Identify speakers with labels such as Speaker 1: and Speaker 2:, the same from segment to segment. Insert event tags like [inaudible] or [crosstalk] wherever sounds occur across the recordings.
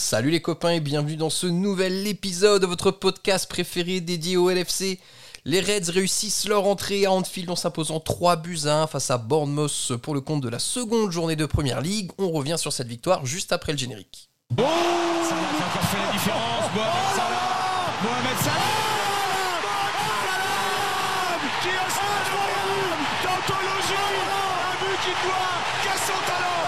Speaker 1: Salut les copains et bienvenue dans ce nouvel épisode de votre podcast préféré dédié au LFC. Les Reds réussissent leur entrée à Anfield en s'imposant 3 buts à 1 face à Bournemouth pour le compte de la seconde journée de Première Ligue. On revient sur cette victoire juste après le générique.
Speaker 2: Oh a fait la différence. Mohamed Salah Mohamed Salah Qui a Un but qui son talent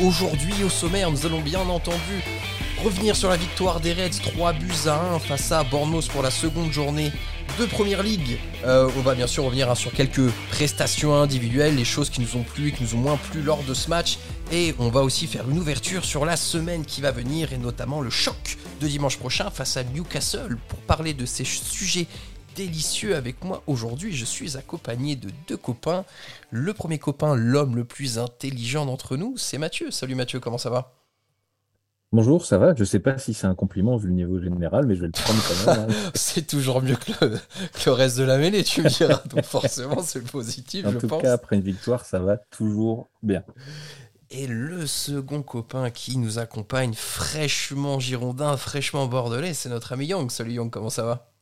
Speaker 1: Aujourd'hui au sommaire, nous allons bien entendu revenir sur la victoire des Reds 3 buts à 1 face à Bournemouth pour la seconde journée de Première Ligue. Euh, on va bien sûr revenir hein, sur quelques prestations individuelles, les choses qui nous ont plu et qui nous ont moins plu lors de ce match. Et on va aussi faire une ouverture sur la semaine qui va venir et notamment le choc de dimanche prochain face à Newcastle. Pour parler de ces sujets délicieux avec moi aujourd'hui, je suis accompagné de deux copains. Le premier copain, l'homme le plus intelligent d'entre nous, c'est Mathieu. Salut Mathieu, comment ça va?
Speaker 3: Bonjour, ça va? Je sais pas si c'est un compliment vu le niveau général, mais je vais le prendre quand même. hein. [laughs]
Speaker 1: C'est toujours mieux que le, que le reste de la mêlée, tu me diras. [laughs] Donc forcément, c'est positif,
Speaker 3: En
Speaker 1: je
Speaker 3: tout
Speaker 1: pense.
Speaker 3: cas, après une victoire, ça va toujours bien.
Speaker 1: Et le second copain qui nous accompagne, fraîchement girondin, fraîchement bordelais, c'est notre ami Young. Salut Young, comment ça va?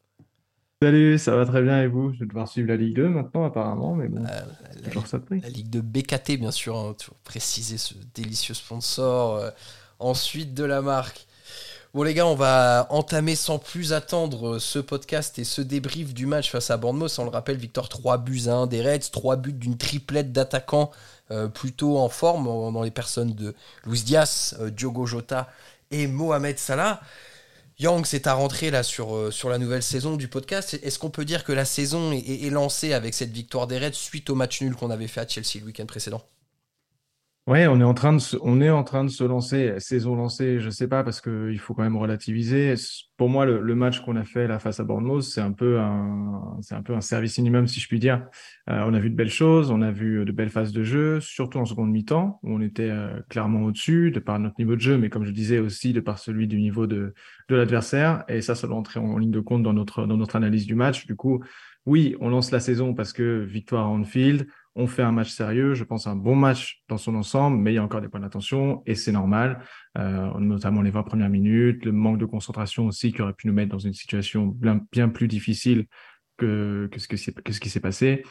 Speaker 4: Salut, ça va très bien et vous? Je vais devoir suivre la Ligue 2 maintenant apparemment, mais bon,
Speaker 1: Euh, la,
Speaker 4: toujours ça
Speaker 1: la ligue de BKT, bien sûr, hein, toujours préciser ce délicieux sponsor. euh, ensuite de la marque. Bon les gars, on va entamer sans plus attendre euh, ce podcast et ce débrief du match face à Bournemouth. On le rappelle, victoire 3 buts à 1 des Reds, 3 buts d'une triplette d'attaquants euh, plutôt en forme dans les personnes de Luis Diaz, Diogo Jota et Mohamed Salah. Yang, c'est ta rentrée là sur, euh, sur la nouvelle saison du podcast. Est-ce qu'on peut dire que la saison est lancée avec cette victoire des Reds suite au match nul qu'on avait fait à Chelsea le week-end précédent?
Speaker 4: Ouais, on est en train de se, on est en train de se lancer, saison lancée, je sais pas parce que il faut quand même relativiser. Pour moi, le, le match qu'on a fait là face à Bournemouth, c'est un peu un, c'est un peu un service minimum si je puis dire. Euh, on a vu de belles choses, on a vu de belles phases de jeu, surtout en seconde mi-temps où on était euh, clairement au-dessus de par notre niveau de jeu, mais comme je disais aussi de par celui du niveau de de l'adversaire. Et ça, ça doit entrer en ligne de compte dans notre dans notre analyse du match. Du coup, oui, on lance la saison parce que victoire à Anfield. On fait un match sérieux, je pense un bon match dans son ensemble, mais il y a encore des points d'attention et c'est normal, euh, notamment les 20 premières minutes, le manque de concentration aussi qui aurait pu nous mettre dans une situation bien, plus difficile que, que ce, que, ce qui s'est passé.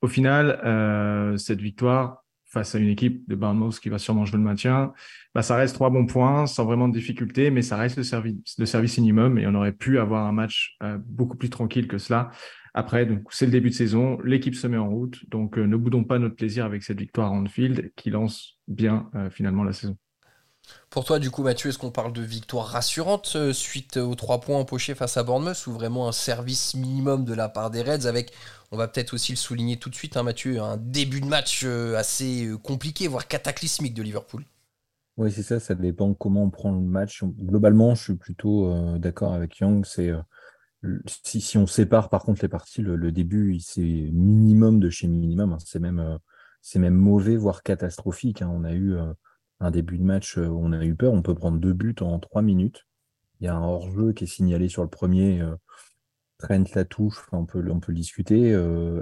Speaker 4: Au final, euh, cette victoire face à une équipe de Bournemouth qui va sûrement jouer le maintien, bah, ça reste trois bons points sans vraiment de difficulté, mais ça reste le service, le service minimum et on aurait pu avoir un match euh, beaucoup plus tranquille que cela. Après, donc c'est le début de saison, l'équipe se met en route, donc euh, ne boudons pas notre plaisir avec cette victoire à Anfield qui lance bien euh, finalement la saison.
Speaker 1: Pour toi, du coup, Mathieu, est-ce qu'on parle de victoire rassurante euh, suite aux trois points empochés face à Bournemouth ou vraiment un service minimum de la part des Reds avec, on va peut-être aussi le souligner tout de suite, hein, Mathieu, un début de match euh, assez compliqué, voire cataclysmique de Liverpool?
Speaker 3: Oui, c'est ça, ça dépend comment on prend le match. Globalement, je suis plutôt euh, d'accord avec Young. C'est euh, si, on sépare par contre les parties, le, début, c'est minimum de chez minimum. hein. C'est même, euh, c'est même mauvais, voire catastrophique. hein. On a eu euh, un début de match euh, où on a eu peur. On peut prendre deux buts en trois minutes. Il y a un hors-jeu qui est signalé sur le premier. Trent la touche, on peut, on peut le discuter.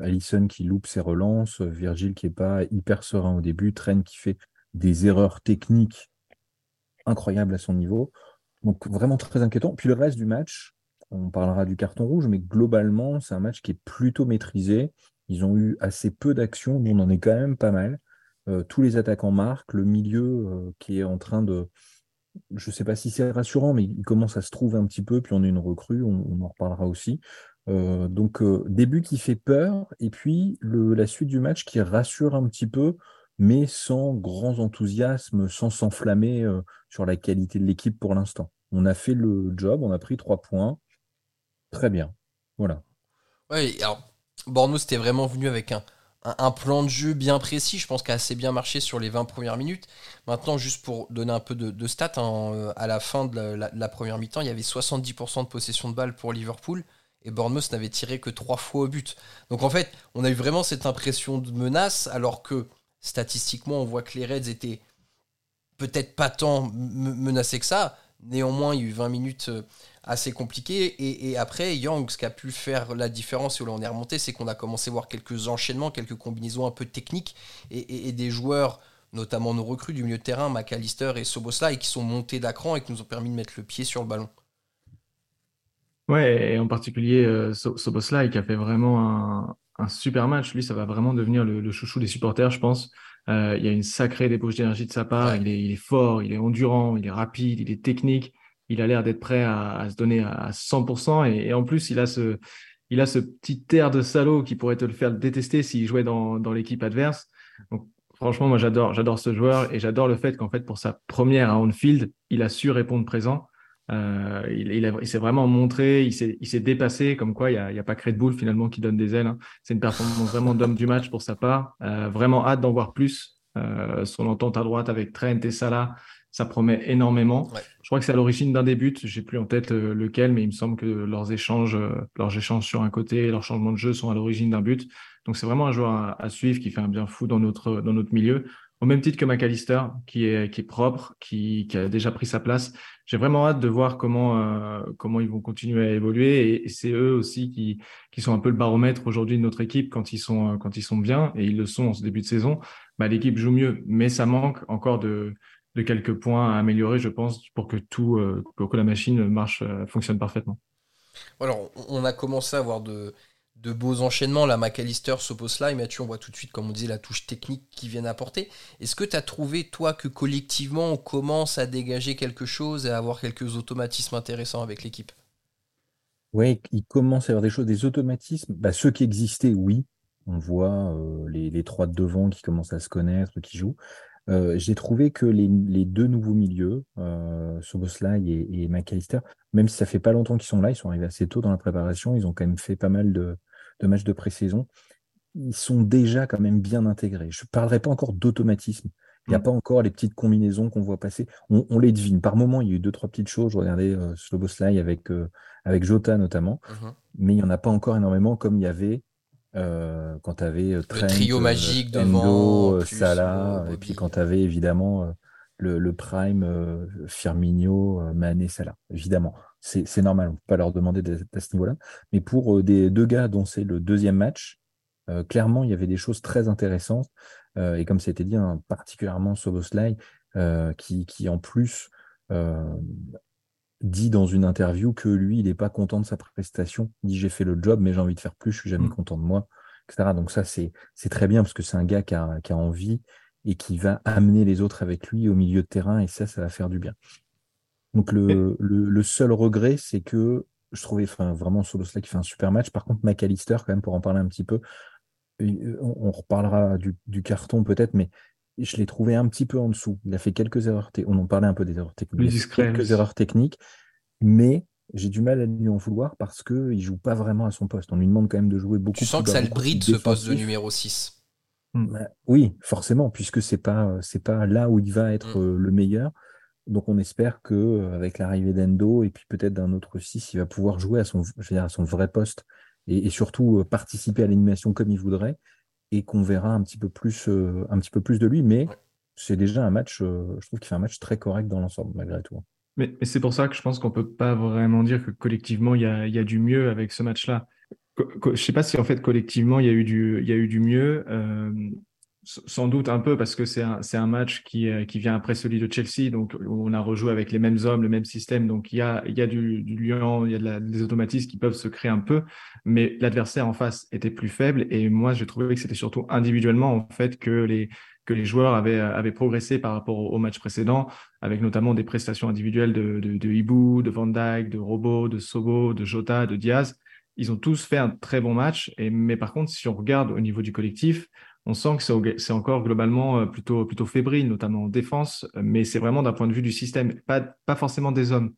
Speaker 3: Allison qui loupe ses relances, euh, Virgil qui est pas hyper serein au début, Trent qui fait des erreurs techniques incroyables à son niveau. Donc vraiment très inquiétant. Puis le reste du match, on parlera du carton rouge, mais globalement, c'est un match qui est plutôt maîtrisé. Ils ont eu assez peu d'actions, nous on en est quand même pas mal. Euh, tous les attaquants marquent, le milieu euh, qui est en train de, je sais pas si c'est rassurant, mais il commence à se trouver un petit peu, puis on a une recrue, on, en reparlera aussi. Euh, donc début qui fait peur, et puis la suite du match qui rassure un petit peu, mais sans grand enthousiasme, sans s'enflammer sur la qualité de l'équipe pour l'instant. On a fait le job, on a pris trois points, très bien. Voilà.
Speaker 1: Ouais, alors, Bournemouth était vraiment venu avec un, plan de jeu bien précis, je pense qu'a assez bien marché sur les 20 premières minutes. Maintenant, juste pour donner un peu de, stats, hein, euh, à la fin de la, première mi-temps, il y avait 70% de possession de balle pour Liverpool et Bournemouth n'avait tiré que 3 fois au but. Donc en fait, on a eu vraiment cette impression de menace, alors que statistiquement, on voit que les Reds étaient peut-être pas tant menacés que ça. Néanmoins, il y a eu 20 minutes euh, assez compliquées. Et, après, Young, ce qui a pu faire la différence, et où on est remonté, c'est qu'on a commencé à voir quelques enchaînements, quelques combinaisons un peu techniques, et, des joueurs, notamment nos recrues du milieu de terrain, McAllister et Soboslai, qui sont montés d'acran et qui nous ont permis de mettre le pied sur le ballon.
Speaker 4: Ouais, et en particulier euh, Soboslai, qui a fait vraiment un, super match. Lui, ça va vraiment devenir le, chouchou des supporters, je pense. Euh, il y a une sacrée débauche d'énergie de sa part. Il, est, fort, il est endurant, il est rapide, il est technique. Il a l'air d'être prêt à, se donner à 100%. Et, en plus, il a ce, il a ce petit air de salaud qui pourrait te le faire détester s'il jouait dans, dans l'équipe adverse. Donc, franchement, moi, j'adore, j'adore ce joueur et j'adore le fait qu'en fait, pour sa première à Anfield, il a su répondre présent. Euh, il, il, s'est vraiment montré, il s'est dépassé, comme quoi il n'y a, a, pas Red Bull finalement qui donne des ailes. Hein. C'est une performance vraiment d'homme du match pour sa part. Euh, vraiment hâte d'en voir plus. Euh, son entente à droite avec Trent et Salah, ça promet énormément. Je crois que c'est à l'origine d'un des buts, j'ai plus en tête lequel, mais il me semble que leurs échanges, leurs échanges sur un côté et leurs changements de jeu sont à l'origine d'un but. Donc c'est vraiment un joueur à, à, suivre qui fait un bien fou dans notre, dans notre milieu au même titre que McAllister, qui est, qui est propre, qui, qui a déjà pris sa place. J'ai vraiment hâte de voir comment, euh, comment ils vont continuer à évoluer. Et, c'est eux aussi qui, qui sont un peu le baromètre aujourd'hui de notre équipe quand ils sont, euh, quand ils sont bien, et ils le sont en ce début de saison. Bah, L'équipe joue mieux, mais ça manque encore de, de quelques points à améliorer, je pense, pour que tout, euh, pour que la machine marche, fonctionne parfaitement.
Speaker 1: Alors, on a commencé à avoir de, de beaux enchaînements. La McAllister, Soboslai, Mathieu, on voit tout de suite, comme on disait, la touche technique qui vient apporter. Est-ce que tu as trouvé, toi, que collectivement, on commence à dégager quelque chose et à avoir quelques automatismes intéressants avec l'équipe?
Speaker 3: Oui, il commence à y avoir des choses, des automatismes. Bah, ceux qui existaient, oui. On voit euh, les, trois de devant qui commencent à se connaître, qui jouent. Euh, j'ai trouvé que les, deux nouveaux milieux, euh, Soboslai et, et McAllister, même si ça fait pas longtemps qu'ils sont là, ils sont arrivés assez tôt dans la préparation, ils ont quand même fait pas mal de, de matchs de pré-saison, ils sont déjà quand même bien intégrés. Je ne parlerai pas encore d'automatisme. Il n'y a mm. pas encore les petites combinaisons qu'on voit passer. On, les devine. Par moment, il y a eu deux, trois petites choses. Je regardais euh, Sloboslai avec, euh, avec Jota notamment. Mm-hmm. Mais il n'y en a pas encore énormément comme il y avait euh, quand tu avais euh,
Speaker 1: le trio magique devant,
Speaker 3: Salah, et puis quand tu avais évidemment le, le, prime Firmino, Mané, Salah. Évidemment c'est normal, on ne peut pas leur demander d'être à ce niveau-là. Mais pour euh, des deux gars dont c'est le deuxième match, euh, clairement, il y avait des choses très intéressantes. Euh, et comme ça a été dit, hein, particulièrement Soboslai, qui, qui en plus dit dans une interview que lui, il n'est pas content de sa prestation. Il dit j'ai fait le job, mais j'ai envie de faire plus, je suis jamais mmh. content de moi, etc. Donc ça, c'est très bien parce que c'est un gars qui a, qui a envie et qui va amener les autres avec lui au milieu de terrain, et ça, ça va faire du bien. Donc le, le, seul regret, c'est que je trouvais enfin, vraiment Solosla qui fait un super match. Par contre, McAllister, quand même, pour en parler un petit peu, euh, on, reparlera du, carton peut-être, mais je l'ai trouvé un petit peu en dessous. Il a fait quelques erreurs. On en parlait un peu des erreurs techniques. quelques erreurs techniques, mais j'ai du mal à lui en vouloir parce qu'il ne joue pas vraiment à son poste. On lui demande quand même de jouer beaucoup.
Speaker 1: Tu sens que ça le bride ce poste de numéro 6
Speaker 3: bah, Oui, forcément, puisque c'est pas c'est pas là où il va être mm. euh, le meilleur. Donc on espère que euh, avec l'arrivée d'Endo et puis peut-être d'un autre 6, il va pouvoir jouer à son, à son vrai poste et, surtout euh, participer à l'animation comme il voudrait et qu'on verra un petit peu plus, euh, un petit peu plus de lui. Mais c'est déjà un match, je trouve qu'il fait un match très correct dans l'ensemble malgré tout.
Speaker 4: Mais, c'est pour ça que je pense qu'on peut pas vraiment dire que collectivement il y a, y a du mieux avec ce match-là. Je ne sais pas si en fait collectivement il y a eu du, il y a eu du mieux sans doute un peu parce que c'est un, match qui, euh, qui, vient après celui de Chelsea, donc on a rejoué avec les mêmes hommes, le même système, donc il y a, du, lion, il y a des automatismes qui peuvent se créer un peu, mais l'adversaire en face était plus faible. Et moi j'ai trouvé que c'était surtout individuellement en fait que les, joueurs avaient, avaient progressé par rapport au, match précédent, avec notamment des prestations individuelles de, de, de Ibu, de Van Dijk, de Robo, de Sobo, de Jota, de Diaz. Ils ont tous fait un très bon match, et, mais par contre, si on regarde au niveau du collectif, on sent que c'est encore globalement euh, plutôt, plutôt fébrile, notamment en défense, mais c'est vraiment d'un point de vue du système, pas, pas forcément des hommes.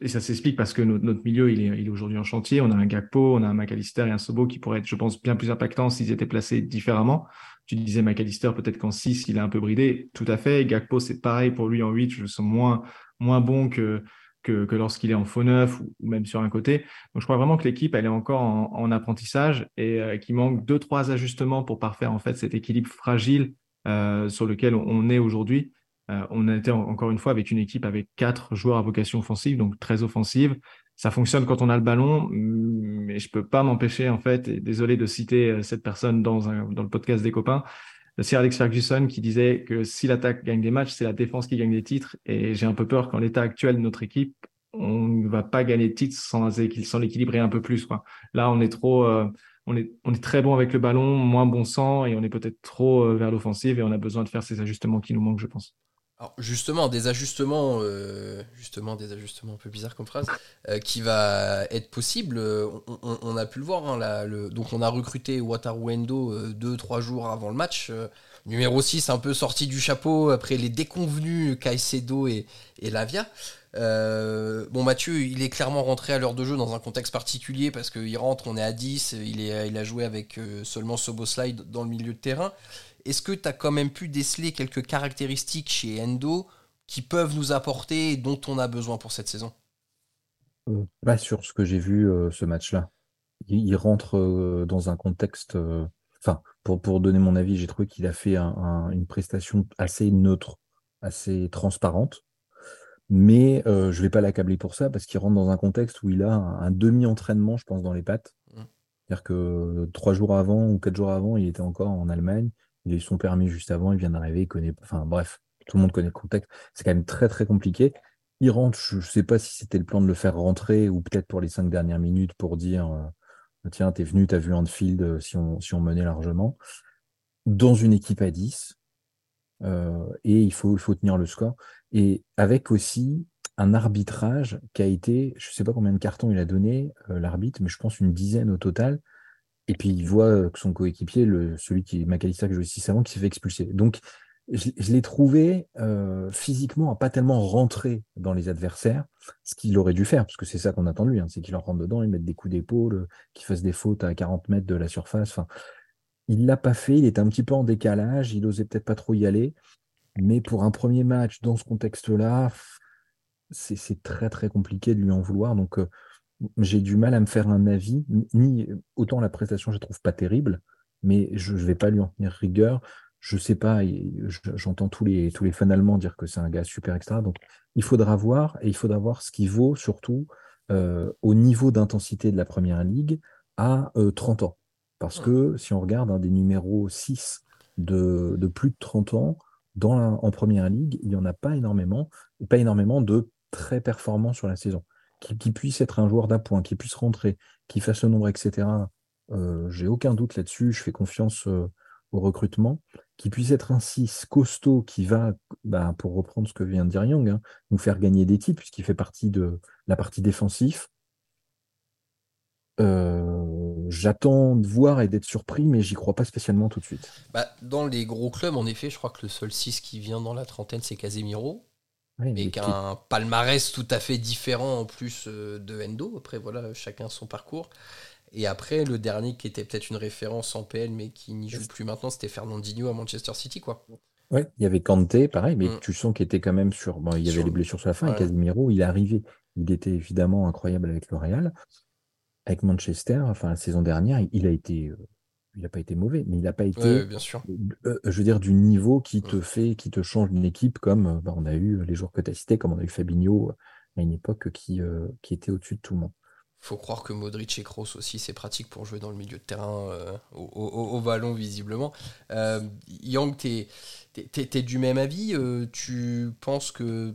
Speaker 4: et ça s'explique parce que notre, milieu, il est, il est aujourd'hui en chantier. On a un Gakpo, on a un McAllister et un Sobo qui pourraient être, je pense, bien plus impactants s'ils étaient placés différemment. Tu disais McAllister, peut-être qu'en 6, il est un peu bridé. Tout à fait. Gakpo, c'est pareil pour lui en 8. Je le sens moins, moins bon que, que, lorsqu'il est en faux neuf ou, même sur un côté. Donc, je crois vraiment que l'équipe, elle est encore en, apprentissage et euh, qu'il manque deux, trois ajustements pour parfaire en fait cet équilibre fragile euh, sur lequel on est aujourd'hui. Euh, on a été encore une fois avec une équipe avec quatre joueurs à vocation offensive, donc très offensive. Ça fonctionne quand on a le ballon, mais je peux pas m'empêcher en fait, et désolé de citer cette personne dans, dans le podcast des copains, Sir Alex Ferguson qui disait que si l'attaque gagne des matchs, c'est la défense qui gagne des titres. Et j'ai un peu peur qu'en l'état actuel de notre équipe, on ne va pas gagner de titres sans, l'équilibrer un peu plus. Là, on est trop, euh, on, est, on est très bon avec le ballon, moins bon sang, et on est peut-être trop vers l'offensive, et on a besoin de faire ces ajustements qui nous manquent, je pense.
Speaker 1: Alors justement, des ajustements, euh, justement des ajustements un peu bizarres comme phrase, euh, qui va être possible. Euh, on, a pu le voir. Hein, donc on a recruté Wataru Endo deux trois jours avant le match. numéro 6 un peu sorti du chapeau après les déconvenus Caicedo et, et Lavia. bon Mathieu, il est clairement rentré à l'heure de jeu dans un contexte particulier parce qu'il rentre, on est à 10, il, il a joué avec seulement Soboslide dans le milieu de terrain est-ce que tu as quand même pu déceler quelques caractéristiques chez Endo qui peuvent nous apporter et dont on a besoin pour cette saison?
Speaker 3: Euh, Pas sur ce que j'ai vu euh, ce match-là. Il, rentre euh, dans un contexte. Enfin, pour, pour donner mon avis, j'ai trouvé qu'il a fait une prestation assez neutre, assez transparente. Mais je ne vais pas l'accabler pour ça parce qu'il rentre dans un contexte où il a un, demi-entraînement, je pense, dans les pattes. Mmh. C'est-à-dire que trois jours avant ou quatre jours avant, il était encore en Allemagne. Il a eu son permis juste avant, il vient d'arriver, il connaît. Enfin bref, tout le monde connaît le contexte. C'est quand même très très compliqué. Il rentre, je ne sais pas si c'était le plan de le faire rentrer ou peut-être pour les cinq dernières minutes pour dire euh, tiens, t'es venu, t'as vu Anfield euh, si on, si on menait largement. Dans une équipe à 10, euh, et il faut, il faut tenir le score. Et avec aussi un arbitrage qui a été, je ne sais pas combien de cartons il a donné, l'arbitre, mais je pense une dizaine au total, et puis il voit que son coéquipier, celui qui est McAllister qui joue ici avant, qui s'est fait expulser. Donc je, l'ai trouvé euh, physiquement à pas tellement rentrer dans les adversaires, ce qu'il aurait dû faire, parce que c'est ça qu'on attend de lui, hein, c'est qu'il en rentre dedans, il mette des coups d'épaule, qu'il fasse des fautes à 40 mètres de la surface. Enfin, il l'a pas fait, il était un petit peu en décalage, il osait peut-être pas trop y aller, mais pour un premier match dans ce contexte-là, c'est très très compliqué de lui en vouloir. Donc euh, j'ai du mal à me faire un avis. Ni autant la prestation, je trouve pas terrible, mais je ne vais pas lui en tenir rigueur. Je sais pas, j'entends tous les, tous les fans allemands dire que c'est un gars super extra. Donc, il faudra voir et il faudra voir ce qu'il vaut surtout euh, au niveau d'intensité de la première ligue à 30 euh, ans. Parce que si on regarde un des numéros 6 de, de, plus de 30 ans dans en première ligue, il n'y en a pas énormément, et pas énormément de très performants sur la saison qui, puisse être un joueur d'appoint, qui puisse rentrer, qui fasse le nombre, etc. Euh, j'ai aucun doute là-dessus. Je fais confiance euh, au recrutement. Qui puisse être un 6 costaud qui va, bah, pour reprendre ce que vient de dire Young, hein, nous faire gagner des titres, puisqu'il fait partie de la partie défensive. Euh, j'attends de voir et d'être surpris, mais j'y crois pas spécialement tout de suite.
Speaker 1: Bah, dans les gros clubs, en effet, je crois que le seul 6 qui vient dans la trentaine, c'est Casemiro mais qu'un palmarès tout à fait différent en plus euh, de Endo. Après, voilà, chacun son parcours. Et après, le dernier qui était peut-être une référence en PL, mais qui n'y joue plus maintenant, c'était Fernandinho à Manchester City, quoi.
Speaker 3: Ouais, il y avait Kanté, pareil, mais mm. tu sens qu'il était quand même sur. Bon, il y avait les blessures sur la fin, et Casemiro, il est arrivé. Il était évidemment incroyable avec le Real. Avec Manchester, enfin, la saison dernière, il a été euh, il n'a pas été mauvais, mais il n'a pas été,
Speaker 1: bien sûr.
Speaker 3: Euh, je veux dire, du niveau qui te fait, qui te change d'une équipe, comme euh, bah, on a eu les joueurs que tu as cités, comme on a eu Fabinho à une époque qui, euh, qui était au-dessus de tout le monde.
Speaker 1: Faut croire que Modric et Kroos aussi, c'est pratique pour jouer dans le milieu de terrain au, ballon, visiblement. Yang, tu es, du même avis Tu penses que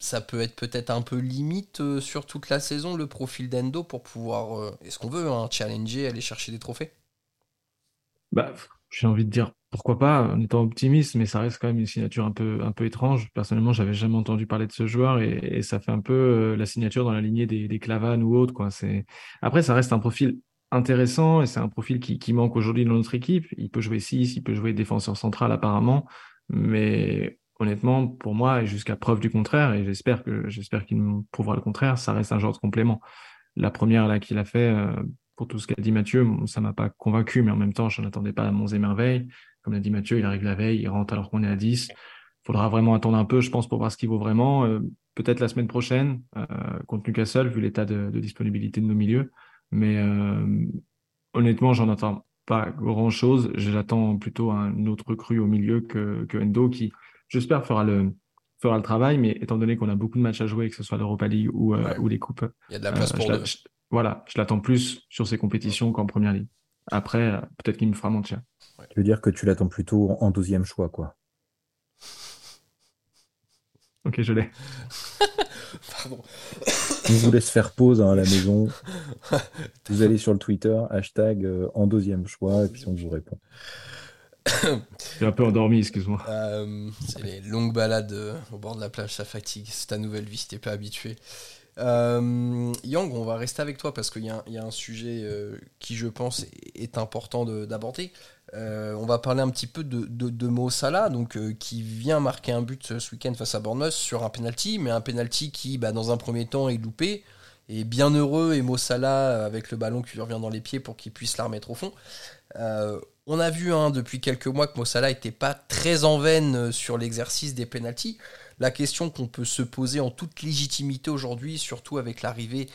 Speaker 1: ça peut être peut-être un peu limite sur toute la saison, le profil d'Endo, pour pouvoir, est-ce qu'on veut, un hein, challenger, aller chercher des trophées?
Speaker 4: Bah, j'ai envie de dire pourquoi pas, en étant optimiste, mais ça reste quand même une signature un peu, un peu étrange. Personnellement, j'avais jamais entendu parler de ce joueur et, ça fait un peu euh, la signature dans la lignée des, des Clavan ou autres. Quoi. Après, ça reste un profil intéressant et c'est un profil qui, qui manque aujourd'hui dans notre équipe. Il peut jouer 6, il peut jouer défenseur central apparemment, mais honnêtement, pour moi, et jusqu'à preuve du contraire, et j'espère que j'espère qu'il me prouvera le contraire, ça reste un genre de complément. La première là qu'il a fait, euh, pour tout ce qu'a dit Mathieu, ça m'a pas convaincu, mais en même temps, je n'en attendais pas à mon émerveil. Comme l'a dit Mathieu, il arrive la veille, il rentre alors qu'on est à 10. Faudra vraiment attendre un peu, je pense, pour voir ce qu'il vaut vraiment. Euh, peut-être la semaine prochaine, euh, contre Newcastle, vu l'état de, de, disponibilité de nos milieux. Mais euh, honnêtement, j'en attends pas grand-chose. J'attends plutôt un autre cru au milieu que, que Endo, qui, j'espère, fera le, fera le travail. Mais étant donné qu'on a beaucoup de matchs à jouer, que ce soit l'Europa League ou, euh, ou les coupes,
Speaker 1: il y a de la place pour deux.
Speaker 4: voilà, je l'attends plus sur ces compétitions qu'en première ligue. Après, peut-être qu'il me fera mentir.
Speaker 3: Tu veux dire que tu l'attends plutôt en deuxième choix, quoi.
Speaker 4: Ok, je l'ai. [laughs]
Speaker 1: Pardon.
Speaker 3: On vous laisse faire pause hein, à la maison. [laughs] Vous allez sur le Twitter, hashtag euh, en deuxième choix, et puis on vous répond. [coughs]
Speaker 4: J'ai un peu endormi, excuse-moi.
Speaker 1: Euh, c'est les longues balades euh, au bord de la plage, ça fatigue. C'est ta nouvelle vie si t'es pas habitué. Euh, Yang, on va rester avec toi parce qu'il y, y, a un sujet euh, qui, je pense, est important d'aborder. Euh, on va parler un petit peu de, de, de Mo Salah, donc, qui vient marquer un but ce week-end face à Bournemouth sur un penalty, mais un penalty qui, bah, dans un premier temps, est loupé. Et bien heureux, et Mo Salah avec le ballon qui lui revient dans les pieds pour qu'il puisse la remettre au fond. On a vu hein, depuis quelques mois que Mo Salah n'était pas très en veine sur l'exercice des penalties la question qu'on peut se poser en toute légitimité aujourd'hui, surtout avec l'arrivée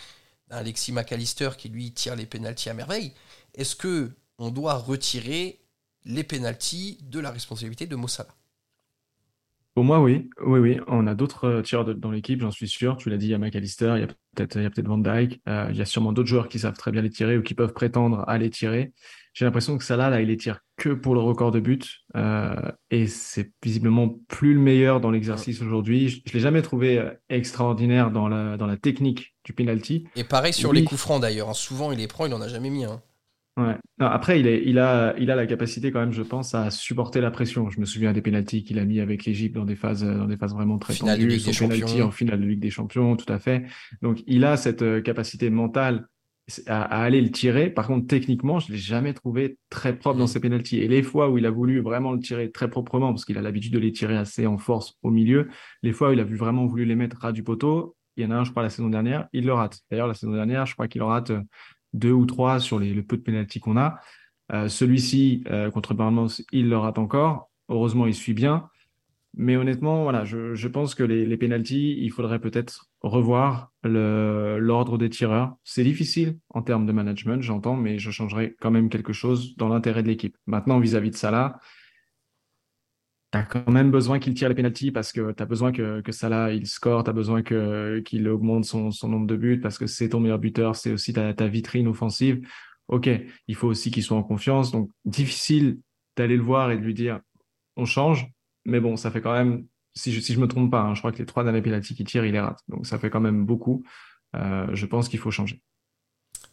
Speaker 1: d'Alexis McAllister qui lui tire les pénalties à merveille, est-ce que on doit retirer les pénalties de la responsabilité de Mossala
Speaker 4: Pour moi, oui. Oui, oui. On a d'autres euh, tireurs dans l'équipe, j'en suis sûr. Tu l'as dit, il y a McAllister, il y a peut-être peut Van Dyke. Euh, il y a sûrement d'autres joueurs qui savent très bien les tirer ou qui peuvent prétendre à les tirer. J'ai l'impression que Salah, là, il les tire que pour le record de but. Euh, et c'est visiblement plus le meilleur dans l'exercice aujourd'hui. Je ne l'ai jamais trouvé euh, extraordinaire dans la, dans la technique du penalty.
Speaker 1: Et pareil sur les coups francs d'ailleurs. Hein. Souvent, il les prend, il n'en a jamais mis un.
Speaker 4: Ouais. après, il, est, il, a, il a la capacité quand même, je pense, à supporter la pression. Je me souviens des pénalties qu'il a mis avec l'Égypte dans des phases, dans des phases vraiment très
Speaker 1: finale tendues. Son
Speaker 4: penalty en finale de Ligue des Champions, tout à fait. Donc, il a cette euh, capacité mentale à, aller le tirer. Par contre, techniquement, je ne l'ai jamais trouvé très propre dans ses pénalties. Et les fois où il a voulu vraiment le tirer très proprement, parce qu'il a l'habitude de les tirer assez en force au milieu, les fois où il a vraiment voulu les mettre ras du poteau, il y en a un, je crois, la saison dernière, il le rate. D'ailleurs, la saison dernière, je crois qu'il en rate euh, deux ou trois sur le peu de pénalties qu'on a. Euh, celui-ci, euh, contre Bournemouth, il le rate encore. Heureusement, il suit bien. Mais honnêtement, voilà, je, pense que les, les pénalties, il faudrait peut-être revoir l'ordre des tireurs. C'est difficile en termes de management, j'entends, mais je changerai quand même quelque chose dans l'intérêt de l'équipe. Maintenant, vis-à-vis de Salah, tu as quand même besoin qu'il tire les pénalties parce que tu as besoin que, Salah il score, tu as besoin qu'il augmente son, son, nombre de buts parce que c'est ton meilleur buteur, c'est aussi ta, ta vitrine offensive. Ok, il faut aussi qu'il soit en confiance. Donc, difficile d'aller le voir et de lui dire on change, mais bon, ça fait quand même, si je ne si me trompe pas, hein, je crois que les trois derniers pénalty qu'il tire, il les rate. Donc ça fait quand même beaucoup. Euh, je pense qu'il faut changer.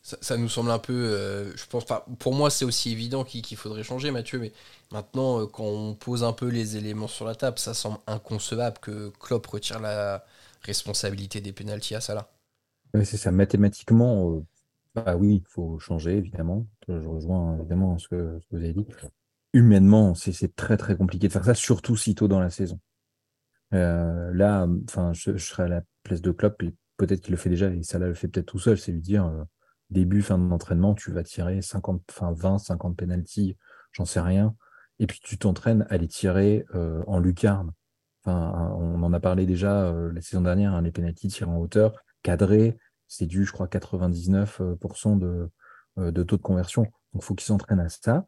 Speaker 1: Ça, nous semble un peu. Euh, je pense pas. Pour moi, c'est aussi évident qu'il faudrait changer, Mathieu. Mais maintenant, euh, quand on pose un peu les éléments sur la table, ça semble inconcevable que Klopp retire la responsabilité des pénalties à Salah.
Speaker 3: c'est ça. Mathématiquement, bah oui, il faut changer, évidemment. Je rejoins évidemment ce que, ce que vous avez dit humainement, c'est très très compliqué de faire ça, surtout si tôt dans la saison. Euh, là, enfin, je, serais à la place de Klopp, peut-être qu'il le fait déjà, et ça là, le fait peut-être tout seul, c'est lui dire euh, début, fin d'entraînement, tu vas tirer 50, enfin 20, 50 penalties, j'en sais rien, et puis tu t'entraînes à les tirer euh, en lucarne. On en a parlé déjà la saison dernière, hein, les penalties tirés en hauteur, cadrés, c'est dû, je crois, 99% de, de taux de conversion. Donc, il faut qu'il s'entraîne à ça.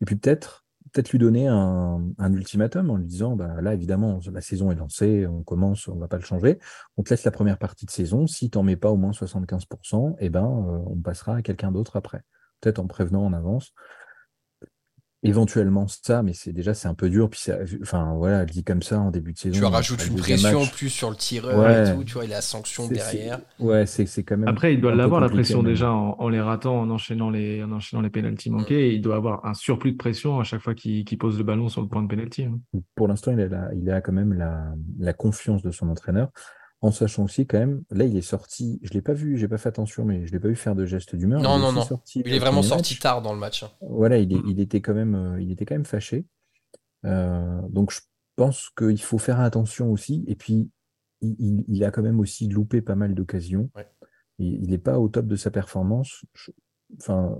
Speaker 3: Et puis peut-être peut-être lui donner un, ultimatum en lui disant bah, là, évidemment, la saison est lancée, on commence, on ne va pas le changer. On te laisse la première partie de saison. Si tu n'en mets pas au moins 75%, eh ben, euh, on passera à quelqu'un d'autre après. Peut-être en prévenant en avance éventuellement ça, mais c'est déjà c'est un peu dur. Puis enfin voilà, dit comme ça en début de saison.
Speaker 1: Tu rajoutes une pression en plus sur le tireur et tout, tu vois, il a la sanction derrière.
Speaker 3: Ouais, c'est quand même.
Speaker 4: Après, il doit l'avoir la pression déjà en, les ratant, en enchaînant les, en enchaînant les pénalties manqués. Il doit avoir un surplus de pression à chaque fois qu'il pose le ballon sur le point de pénalty. Hein.
Speaker 3: Pour l'instant, il, a il a quand même la, la confiance de son entraîneur en sachant aussi quand même, là il est sorti, je l'ai pas vu, j'ai pas fait attention, mais je l'ai pas vu faire de gestes d'humeur.
Speaker 1: Non, non, non. il est vraiment sorti tard dans le match.
Speaker 3: Voilà, il, mm. il, était quand même, euh, il était quand même fâché. Euh, donc je pense qu'il faut faire attention aussi. Et puis, il, a quand même aussi loupé pas mal d'occasions. Il n'est pas au top de sa performance. enfin,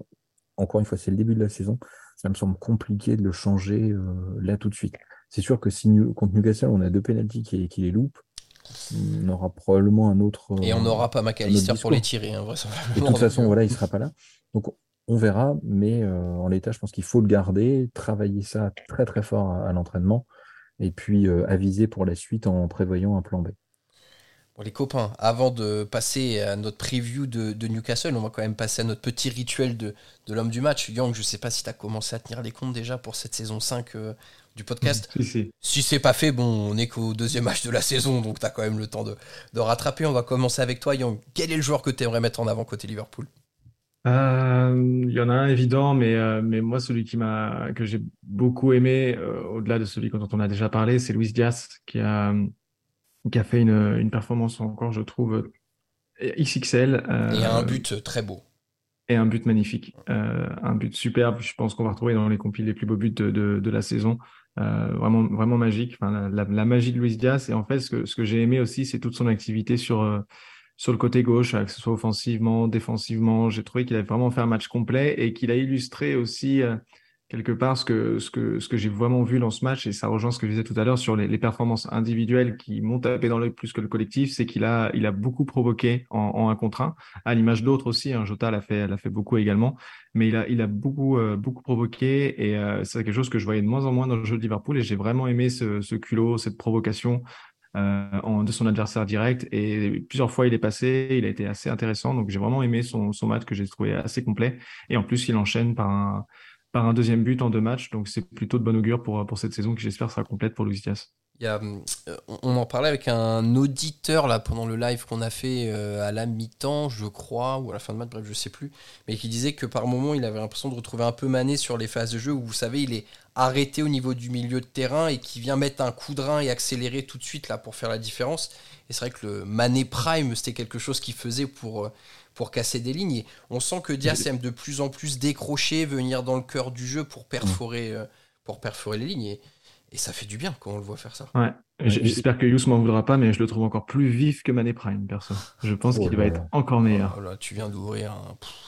Speaker 3: encore une fois, c'est le début de la saison. Ça me semble compliqué de le changer euh, là tout de suite. C'est sûr que si contre Newcastle, on a deux pénalties qui, qui les loupent, on aura probablement un autre.
Speaker 1: Et on n'aura pas McAllister pour les tirer, hein,
Speaker 3: De toute façon, voilà, il ne sera pas là. Donc on verra, mais euh, en l'état, je pense qu'il faut le garder, travailler ça très très fort à, l'entraînement, et puis euh, aviser pour la suite en prévoyant un plan B.
Speaker 1: Bon, les copains, avant de passer à notre preview de, Newcastle, on va quand même passer à notre petit rituel de, l'homme du match. Yang, je ne sais pas si tu as commencé à tenir les comptes déjà pour cette saison 5 euh, du podcast.
Speaker 4: Si, si.
Speaker 1: si c'est pas fait, bon, on n'est qu'au deuxième match de la saison, donc tu as quand même le temps de, rattraper. On va commencer avec toi, Yang. Quel est le joueur que tu aimerais mettre en avant côté Liverpool?
Speaker 4: Euh, il y en a un évident, mais, euh, mais moi, celui qui m'a, que j'ai beaucoup aimé, au-delà de celui dont on a déjà parlé, c'est Luis Diaz, qui a, qui a fait une, une performance encore, je trouve, XXL.
Speaker 1: Euh, et un but très beau.
Speaker 4: Et un but magnifique. Euh, un but superbe. Je pense qu'on va retrouver dans les compiles les plus beaux buts de, de, la saison. Euh, vraiment, vraiment magique. Enfin, la, la, magie de Luis Diaz. Et en fait, ce que, ce que j'ai aimé aussi, c'est toute son activité sur, sur le côté gauche, que ce soit offensivement, défensivement. J'ai trouvé qu'il avait vraiment fait un match complet et qu'il a illustré aussi quelque part ce que, ce que, ce que j'ai vraiment vu dans ce match, et ça rejoint ce que je disais tout à l'heure sur les, les, performances individuelles qui m'ont tapé dans l'œil plus que le collectif, c'est qu'il a, il a beaucoup provoqué en, en un contre un, à l'image d'autres aussi, hein, Jota l'a fait, l'a fait beaucoup également, mais il a, il a beaucoup, euh, beaucoup provoqué, et euh, c'est quelque chose que je voyais de moins en moins dans le jeu de Liverpool, et j'ai vraiment aimé ce, ce culot, cette provocation, euh, de son adversaire direct. Et plusieurs fois, il est passé, il a été assez intéressant. Donc, j'ai vraiment aimé son, son match que j'ai trouvé assez complet. Et en plus, il enchaîne par un, par un deuxième but en deux matchs. Donc c'est plutôt de bon augure pour, pour cette saison qui j'espère sera complète pour Luis Diaz.
Speaker 1: Il y a, euh, on en parlait avec un auditeur là pendant le live qu'on a fait euh, à la mi-temps, je crois, ou à la fin de match, bref, je sais plus, mais qui disait que par moment il avait l'impression de retrouver un peu Mané sur les phases de jeu où vous savez il est arrêté au niveau du milieu de terrain et qui vient mettre un coup de rein et accélérer tout de suite là pour faire la différence. Et c'est vrai que le Mané Prime c'était quelque chose qu'il faisait pour euh, pour casser des lignes. Et on sent que Diaz aime de plus en plus décrocher, venir dans le cœur du jeu pour perforer, euh, pour perforer les lignes. Et, ça fait du bien quand on le voit faire ça.
Speaker 4: Ouais. J'espère que Yous m'en voudra pas, mais je le trouve encore plus vif que Mané Prime, perso. Je pense qu'il va être encore meilleur.
Speaker 1: Oh tu viens d'ouvrir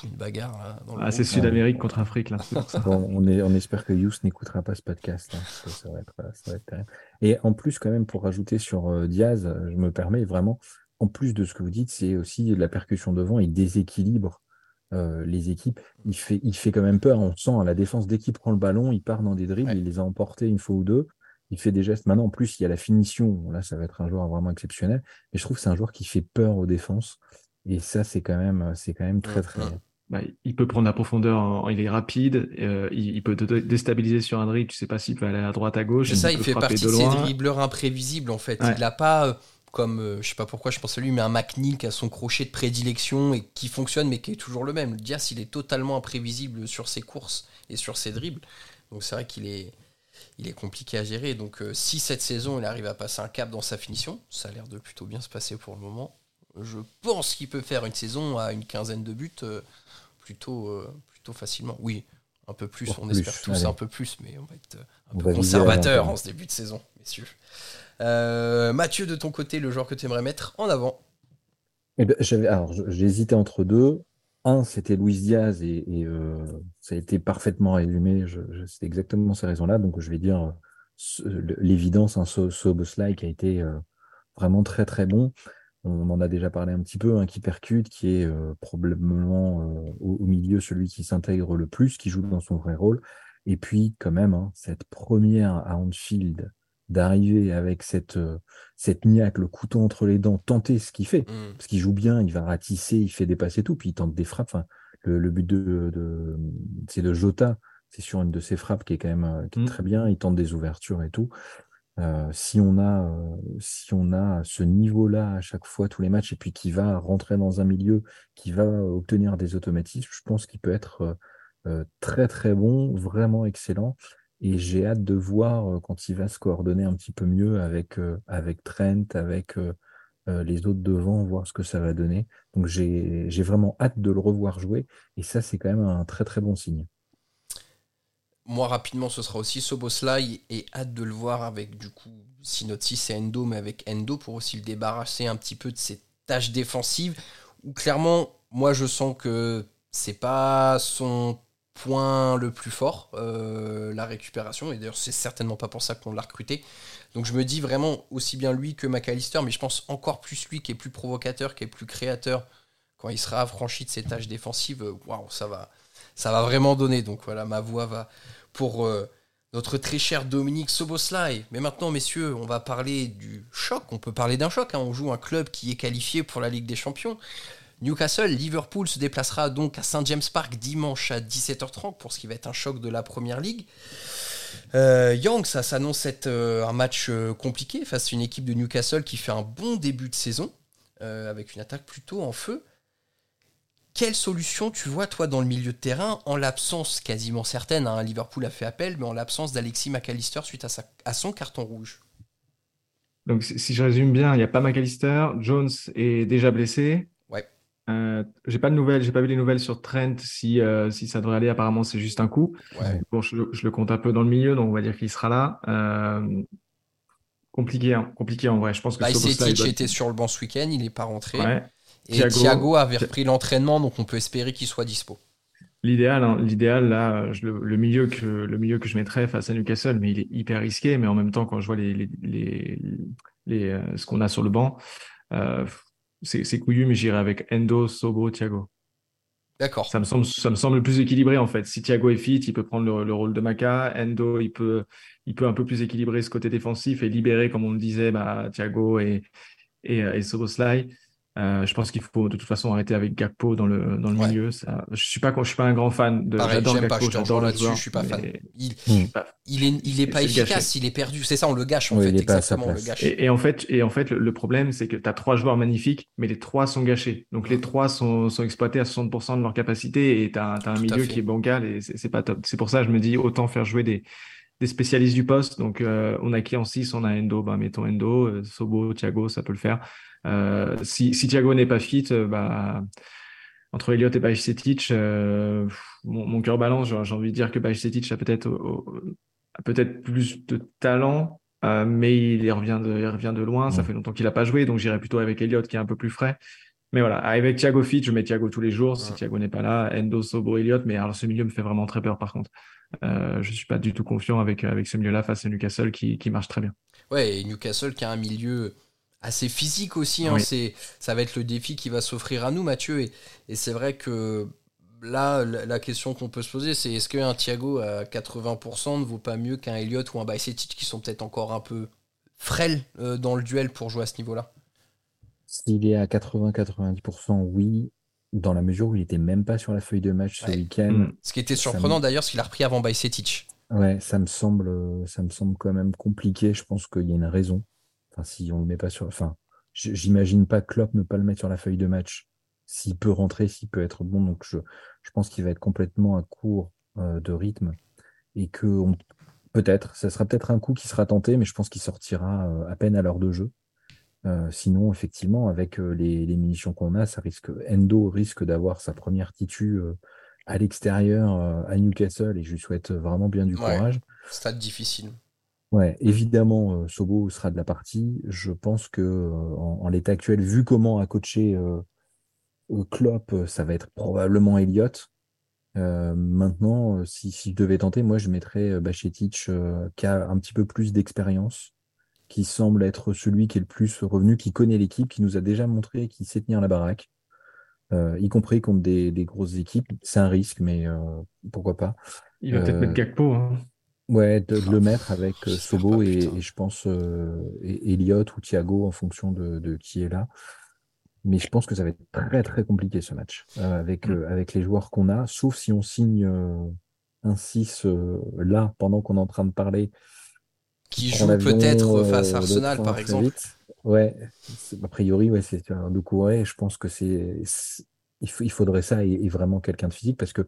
Speaker 1: une bagarre. Là,
Speaker 4: ah, c'est Sud-Amérique contre Afrique. Là,
Speaker 3: on, est, on espère que Yous n'écoutera pas ce podcast. Hein, ça, va être, ça va être Et en plus, quand même, pour rajouter sur euh, Diaz, je me permets vraiment, en plus de ce que vous dites, c'est aussi la percussion devant, il déséquilibre euh, les équipes. Il fait, il fait quand même peur. On sent à la défense, dès qu'il prend le ballon, il part dans des dribbles, il les a emportés une fois ou deux. Il fait des gestes. Maintenant, en plus, il y a la finition. Là, ça va être un joueur vraiment exceptionnel. Mais je trouve que c'est un joueur qui fait peur aux défenses. Et ça, c'est quand même, c'est quand même très, très.
Speaker 4: Bah, il peut prendre la profondeur, il est rapide, euh, il, peut te déstabiliser sur un dribble, tu sais pas s'il peut aller à droite, à gauche.
Speaker 1: C'est ça, il fait partie de, ces dribbleurs imprévisibles en fait. Il n'a pas euh, comme euh, je sais pas pourquoi je pense à lui, mais un McNeil qui a son crochet de prédilection et qui fonctionne, mais qui est toujours le même. Le Diaz, il est totalement imprévisible sur ses courses et sur ses dribbles. Donc c'est vrai qu'il est, il est compliqué à gérer. Donc euh, si cette saison il arrive à passer un cap dans sa finition, ça a l'air de plutôt bien se passer pour le moment. Je pense qu'il peut faire une saison à une quinzaine de buts euh, plutôt, plutôt facilement. Oui, un peu plus, on espère tous un peu plus, mais on va être un peu conservateur en ce début de saison, messieurs. Euh, Mathieu, de ton côté, le joueur que tu aimerais mettre en avant
Speaker 3: eh ben, j'hésitais entre deux. Un, c'était Luis Diaz et, euh, ça a été parfaitement résumé. C'est exactement ces raisons-là. Donc, je vais dire l'évidence, un so, qui a été euh, vraiment très très bon. On en a déjà parlé un petit peu, un qui percute, qui est probablement au, milieu celui qui s'intègre le plus, qui joue dans son vrai rôle. Et puis, quand même, hein, cette première à Anfield d'arriver avec cette, euh, cette niaque, le couteau entre les dents, tenter ce qu'il fait. Mm. Parce qu'il joue bien, il va ratisser, il fait dépasser tout, puis il tente des frappes. Enfin, le, but de, de c'est de Jota, c'est sur une de ses frappes qui est quand même euh, qui est mm. très bien, il tente des ouvertures et tout. Euh, si on a si on a ce niveau-là à chaque fois tous les matchs et puis qui va rentrer dans un milieu qui va obtenir des automatismes, je pense qu'il peut être très très bon, vraiment excellent. Et j'ai hâte de voir quand il va se coordonner un petit peu mieux avec, avec Trent, avec les autres devant, voir ce que ça va donner. Donc j'ai vraiment hâte de le revoir jouer. Et ça, c'est quand même un très très bon signe.
Speaker 1: moi, rapidement, ce sera aussi Soboslai et hâte de le voir avec, du coup, si notre 6 c'est Endo, mais avec Endo pour aussi le débarrasser un petit peu de ses tâches défensives. Où clairement, moi, je sens que c'est pas son point le plus fort, euh, la récupération. Et d'ailleurs, c'est certainement pas pour ça qu'on l'a recruté. Donc je me dis vraiment aussi bien lui que McAllister, mais je pense encore plus lui qui est plus provocateur, qui est plus créateur. Quand il sera affranchi de ses tâches défensives, waouh, ça va, ça va vraiment donner. Donc voilà, ma voix va pour euh, notre très cher Dominique Soboslai. Mais maintenant, messieurs, on va parler du choc. On peut parler d'un choc. Hein. On joue un club qui est qualifié pour la Ligue des Champions. Newcastle, Liverpool se déplacera donc à St James Park dimanche à 17h30 pour ce qui va être un choc de la Première Ligue. Euh, Young, ça s'annonce être euh, un match euh, compliqué face à une équipe de Newcastle qui fait un bon début de saison, avec une attaque plutôt en feu. Quelle solution tu vois, toi, dans le milieu de terrain, en l'absence quasiment certaine, hein, Liverpool a fait appel, mais en l'absence d'Alexis McAllister suite à, à son carton rouge?
Speaker 4: Donc, si je résume bien, il n'y a pas McAllister, Jones est déjà blessé, euh, j'ai pas de nouvelles, j'ai pas vu les nouvelles sur Trent si, euh, si ça devrait aller. Apparemment, c'est juste un coup. Bon, je, le compte un peu dans le milieu, donc on va dire qu'il sera là. Euh, compliqué, hein, compliqué en vrai. Je pense que
Speaker 1: bah, était sur le banc ce week-end, il n'est pas rentré. Et Thiago, avait repris l'entraînement, donc on peut espérer qu'il soit dispo.
Speaker 4: L'idéal, hein, l'idéal là, le, milieu que le milieu que je mettrais face à Newcastle, mais il est hyper risqué. Mais en même temps, quand je vois les, les, les, les ce qu'on a sur le banc, c'est couillu, mais j'irai avec Endo, Sobo, Thiago.
Speaker 1: D'accord.
Speaker 4: Ça me semble, ça me semble le plus équilibré en fait. Si Thiago est fit, il peut prendre le, rôle de Maca. Endo, il peut, il peut un peu plus équilibrer ce côté défensif et libérer, comme on le disait, bah, Thiago et, et, et Soboslai. Euh, je pense qu'il faut de toute façon arrêter avec Gakpo dans le, dans le milieu. Ça, je suis pas, je suis pas un grand fan de.
Speaker 1: J'adore Gakpo, j'adore là-dessus. Je suis pas fan. Il, il, est, il est pas efficace, il est perdu. C'est ça, on le gâche en fait. Exactement, on le gâche.
Speaker 4: Et, en fait, et en fait, le, problème, c'est que tu as trois joueurs magnifiques, mais les trois sont gâchés. Donc les trois sont, sont exploités à 60% de leur capacité et tu as, as, un milieu qui est bancal et c'est pas top. C'est pour ça, je me dis autant faire jouer des des spécialistes du poste. Donc, euh, on a qui en 6 On a Endo, bah, mettons Endo, euh, Sobo, Thiago, ça peut le faire. Euh, si, si, Thiago n'est pas fit, bah, entre Elliott et Bajcetic, mon, mon, cœur balance. J'ai envie de dire que Bajcetic a peut-être peut-être plus de talent, mais il revient de, il revient de loin. Ça fait longtemps qu'il n'a pas joué, donc j'irai plutôt avec Elliott qui est un peu plus frais. Mais voilà, avec Thiago fit, je mets Thiago tous les jours. Si Thiago n'est pas là, Endo, Sobo, Elliott. Mais alors, ce milieu me fait vraiment très peur par contre. Euh, je suis pas du tout confiant avec, avec ce milieu-là face à Newcastle qui, qui, marche très bien.
Speaker 1: Ouais, et Newcastle qui a un milieu assez physique aussi. Hein, c'est, ça va être le défi qui va s'offrir à nous, Mathieu. Et, et c'est vrai que là, la, question qu'on peut se poser, c'est est-ce qu'un Thiago à 80% ne vaut pas mieux qu'un Elliott ou un Bajcetic qui sont peut-être encore un peu frêles euh, dans le duel pour jouer à ce niveau-là?
Speaker 3: S'il est à 80-90%, oui dans la mesure où il n'était même pas sur la feuille de match ce week-end. Mm.
Speaker 1: Ce qui était surprenant d'ailleurs, c'est qu'il a repris avant Bajcetic.
Speaker 3: Ouais, ça me semble, ça me semble quand même compliqué. Je pense qu'il y a une raison. Enfin, si on le met pas sur, enfin, j'imagine pas Klopp ne pas le mettre sur la feuille de match. S'il peut rentrer, s'il peut être bon. Donc, je, je pense qu'il va être complètement à court euh, de rythme et que peut-être, ça sera peut-être un coup qui sera tenté, mais je pense qu'il sortira euh, à peine à l'heure de jeu. Euh, sinon, effectivement, avec euh, les, munitions qu'on a, ça risque, Endo risque d'avoir sa première titu euh, à l'extérieur à Newcastle et je lui souhaite vraiment bien du courage.
Speaker 1: Stade difficile.
Speaker 3: Ouais, évidemment, Sobo sera de la partie. Je pense que en, l'état actuel, vu comment a coaché Klopp, ça va être probablement Elliott. maintenant, si, si, je devais tenter, moi je mettrais Bachetic qui a un petit peu plus d'expérience qui semble être celui qui est le plus revenu, qui connaît l'équipe, qui nous a déjà montré qu'il sait tenir la baraque, euh, y compris contre des, grosses équipes. C'est un risque, mais euh, pourquoi pas.
Speaker 4: Il va peut-être mettre euh, Gakpo. Hein.
Speaker 3: Ouais, de, le mettre avec Sobo et, je pense Elliott ou Thiago en fonction de, qui est là. Mais je pense que ça va être très très compliqué ce match avec, mm. avec les joueurs qu'on a, sauf si on signe un 6 là pendant qu'on est en train de parler
Speaker 1: qui joue peut-être face à Arsenal, par exemple.
Speaker 3: Ouais, a priori, ouais, c'est un Doucouré. Je pense que c'est, il, faudrait ça et, vraiment quelqu'un de physique parce que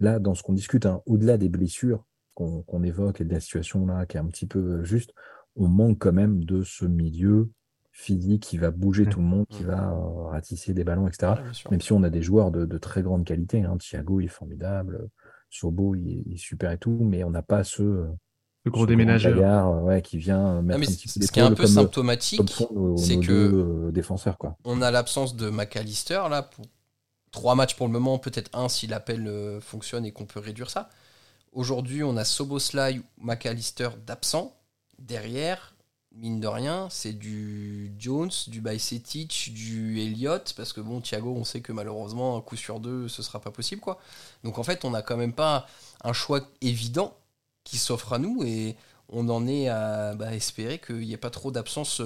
Speaker 3: là, dans ce qu'on discute, hein, au-delà des blessures qu'on évoque et de la situation là qui est un petit peu euh, juste, on manque quand même de ce milieu physique qui va bouger tout le monde, qui va euh, ratisser des ballons, etc. même si on a des joueurs de, très grande qualité. Hein. Thiago est formidable. Sobo, il, est super et tout, mais on n'a pas ce,
Speaker 4: le gros déménageur
Speaker 3: ouais, qui vient mettre un petit
Speaker 1: peu Ce qui est un peu symptomatique, c'est que
Speaker 3: défenseurs, quoi.
Speaker 1: on a l'absence de McAllister là pour trois matchs pour le moment, peut-être un si l'appel fonctionne et qu'on peut réduire ça. Aujourd'hui, on a Soboslai, McAllister d'absent. Derrière, mine de rien, c'est du Jones, du Bajcetic, du Elliott, parce que bon, Thiago, on sait que malheureusement, un coup sur deux, ce sera pas possible, quoi. Donc en fait, on n'a quand même pas un choix évident qui s'offre à nous, et on en est à bah, espérer qu'il n'y ait pas trop d'absence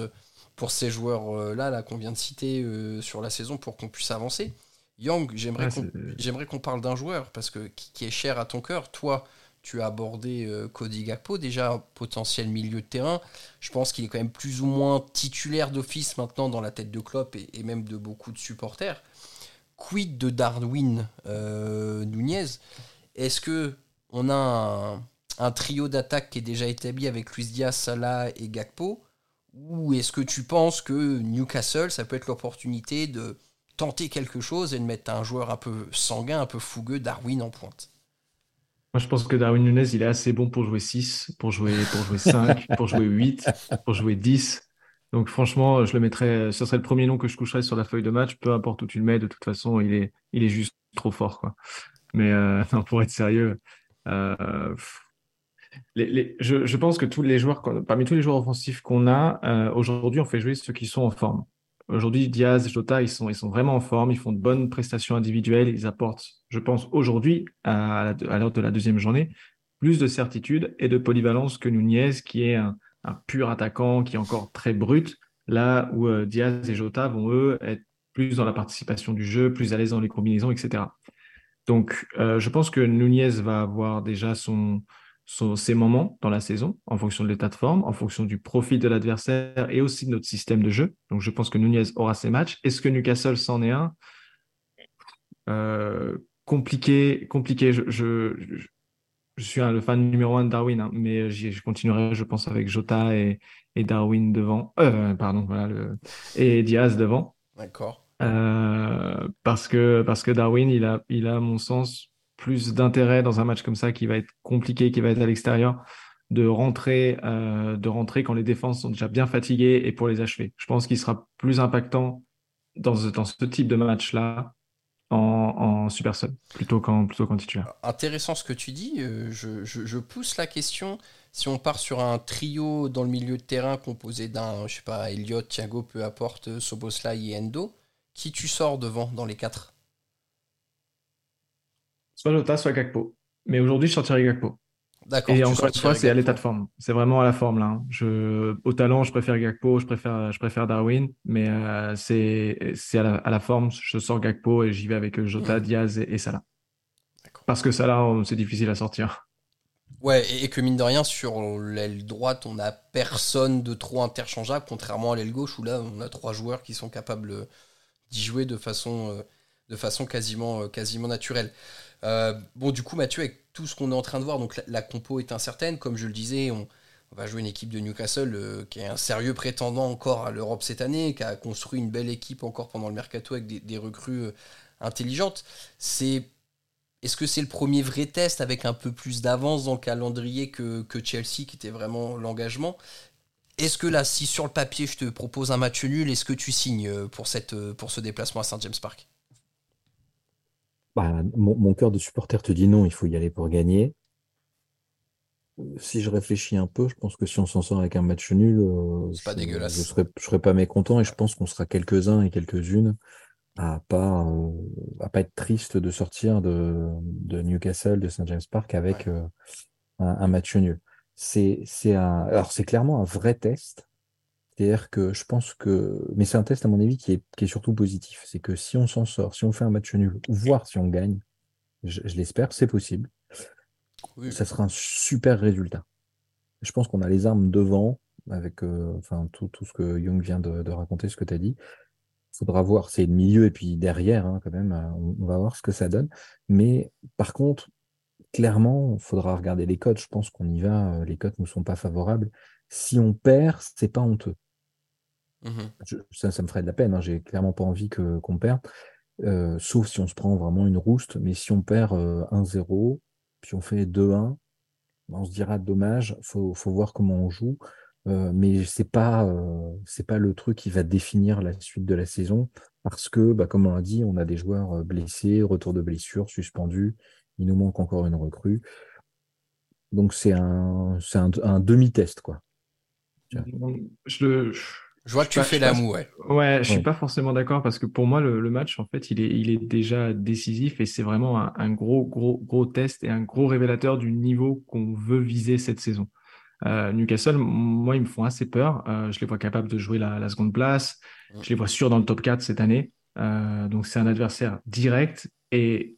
Speaker 1: pour ces joueurs-là, là, qu'on vient de citer euh, sur la saison, pour qu'on puisse avancer. Young, j'aimerais qu'on parle d'un joueur, parce que qui est cher à ton cœur, toi tu as abordé euh, Cody Gakpo, déjà potentiel milieu de terrain. Je pense qu'il est quand même plus ou moins titulaire d'office maintenant dans la tête de Klopp et, même de beaucoup de supporters. Quid de Darwin euh, Nunez? Est-ce que on a un, trio d'attaque qui est déjà établi avec Luis Diaz, Salah et Gakpo? Ou est-ce que tu penses que Newcastle, ça peut être l'opportunité de tenter quelque chose et de mettre un joueur un peu sanguin, un peu fougueux, Darwin en pointe?
Speaker 4: Moi, je pense que Darwin Nunez, il est assez bon pour jouer 6, pour jouer, pour jouer 5, [laughs] pour jouer 8, pour jouer 10. Donc, franchement, je le mettrais, ce serait le premier nom que je coucherais sur la feuille de match, peu importe où tu le mets. De toute façon, il est, il est juste trop fort, quoi. Mais euh, [laughs] pour être sérieux, euh, je, pense que tous les joueurs, parmi tous les joueurs offensifs qu'on a, euh, aujourd'hui, on fait jouer ceux qui sont en forme. Aujourd'hui, Diaz, Jota, ils sont, sont vraiment en forme, ils font de bonnes prestations individuelles, ils apportent, je pense, aujourd'hui, à, l'heure de la deuxième journée, plus de certitude et de polyvalence que Nunez, qui est un, pur attaquant, qui est encore très brut, là où euh, Diaz et Jota vont, eux, être plus dans la participation du jeu, plus à l'aise dans les combinaisons, etc. Donc, euh, je pense que Nunez va avoir déjà son, ses moments dans la saison, en fonction de l'état de forme, en fonction du profil de l'adversaire et aussi de notre système de jeu. Donc je pense que Nunez aura ses matchs. Est-ce que Newcastle s'en est un? Euh, Compliqué, compliqué. Je, je, je, suis le fan numéro un de Darwin, hein, mais je continuerai, je pense, avec Jota et, et Darwin devant. Euh, pardon, voilà, le, et Diaz devant.
Speaker 1: D'accord.
Speaker 4: Euh, parce que parce que Darwin, il a, il a, à mon sens, plus d'intérêt dans un match comme ça qui va être compliqué, qui va être à l'extérieur, de rentrer, euh, de rentrer quand les défenses sont déjà bien fatiguées et pour les achever. Je pense qu'il sera plus impactant dans ce, dans ce type de match-là en, en, super sub plutôt qu'en plutôt qu'en titulaire.
Speaker 1: Intéressant ce que tu dis. Euh, je, je, pousse la question. Si on part sur un trio dans le milieu de terrain composé d'un, je sais pas, Elliott, Thiago, peu importe, Soboslai et Endo, qui tu sors devant dans les quatre?
Speaker 4: Soit Jota, soit Gakpo. Mais aujourd'hui, je sortirais Gakpo.
Speaker 1: D'accord.
Speaker 4: Et encore une fois, c'est à l'état de forme. C'est vraiment à la forme là. Hein. Je, au talent, je préfère Gakpo, je préfère, je préfère Darwin, mais euh, c'est, c'est à la, forme. Je sors Gakpo et j'y vais avec Jota, Diaz et, Salah. Parce que Salah, c'est difficile à sortir.
Speaker 1: Ouais, et, que mine de rien, sur l'aile droite, on n'a personne de trop interchangeable, contrairement à l'aile gauche où là, on a trois joueurs qui sont capables d'y jouer de façon, euh, de façon quasiment, euh, quasiment naturelle. Euh, bon, du coup, Mathieu, avec tout ce qu'on est en train de voir, donc la, compo est incertaine. Comme je le disais, on, va jouer une équipe de Newcastle euh, qui est un sérieux prétendant encore à l'Europe cette année, qui a construit une belle équipe encore pendant le mercato avec des, recrues euh, intelligentes. C'est est-ce que c'est le premier vrai test avec un peu plus d'avance dans le calendrier que, que Chelsea, qui était vraiment l'engagement? Est-ce que là, si sur le papier je te propose un match nul, est-ce que tu signes pour, cette, pour ce déplacement à Saint James Park?
Speaker 3: Bah, mon, cœur de supporter te dit non, il faut y aller pour gagner. Si je réfléchis un peu, je pense que si on s'en sort avec un match nul, euh,
Speaker 1: pas je, dégueulasse.
Speaker 3: Je serais, serais pas mécontent et je pense qu'on sera quelques-uns et quelques-unes à pas euh, à pas être triste de sortir de, Newcastle, de St James Park avec euh, un, match nul. C'est c'est alors c'est clairement un vrai test c'est-à-dire que je pense que, mais c'est un test à mon avis qui est, qui est surtout positif. C'est que si on s'en sort, si on fait un match nul, voire si on gagne, je, l'espère, c'est possible. Ça sera un super résultat. Je pense qu'on a les armes devant, avec euh, enfin, tout, tout, ce que Young vient de, raconter, ce que tu as dit. Il faudra voir, c'est le milieu et puis derrière, hein, quand même, on, on, va voir ce que ça donne. Mais par contre, clairement, il faudra regarder les codes. Je pense qu'on y va. Euh, les codes ne sont pas favorables. Si on perd, c'est pas honteux. Mmh ça, ça me ferait de la peine. Hein. J'ai clairement pas envie que, qu'on perde. Euh, sauf si on se prend vraiment une rouste. Mais si on perd 1-0, euh, puis on fait 2-1, on se dira dommage, faut, faut voir comment on joue. Euh, mais c'est pas c'est pas le truc qui va définir la suite de la saison parce que bah, comme on l'a dit on a des joueurs blessés retour de blessure suspendus il nous manque encore une recrue donc c'est un c'est un, un demi-test quoi
Speaker 4: je,
Speaker 1: je vois que tu fais l'amour, ouais.
Speaker 4: Ouais, je suis pas forcément d'accord parce que pour moi, le, match, en fait, il est, il est déjà décisif et c'est vraiment un, gros, gros, gros test et un gros révélateur du niveau qu'on veut viser cette saison. Euh, Newcastle, moi, ils me font assez peur. Euh, je les vois capables de jouer la, seconde place. Je les vois sûrs dans le top 4 cette année. Euh, donc, c'est un adversaire direct. Et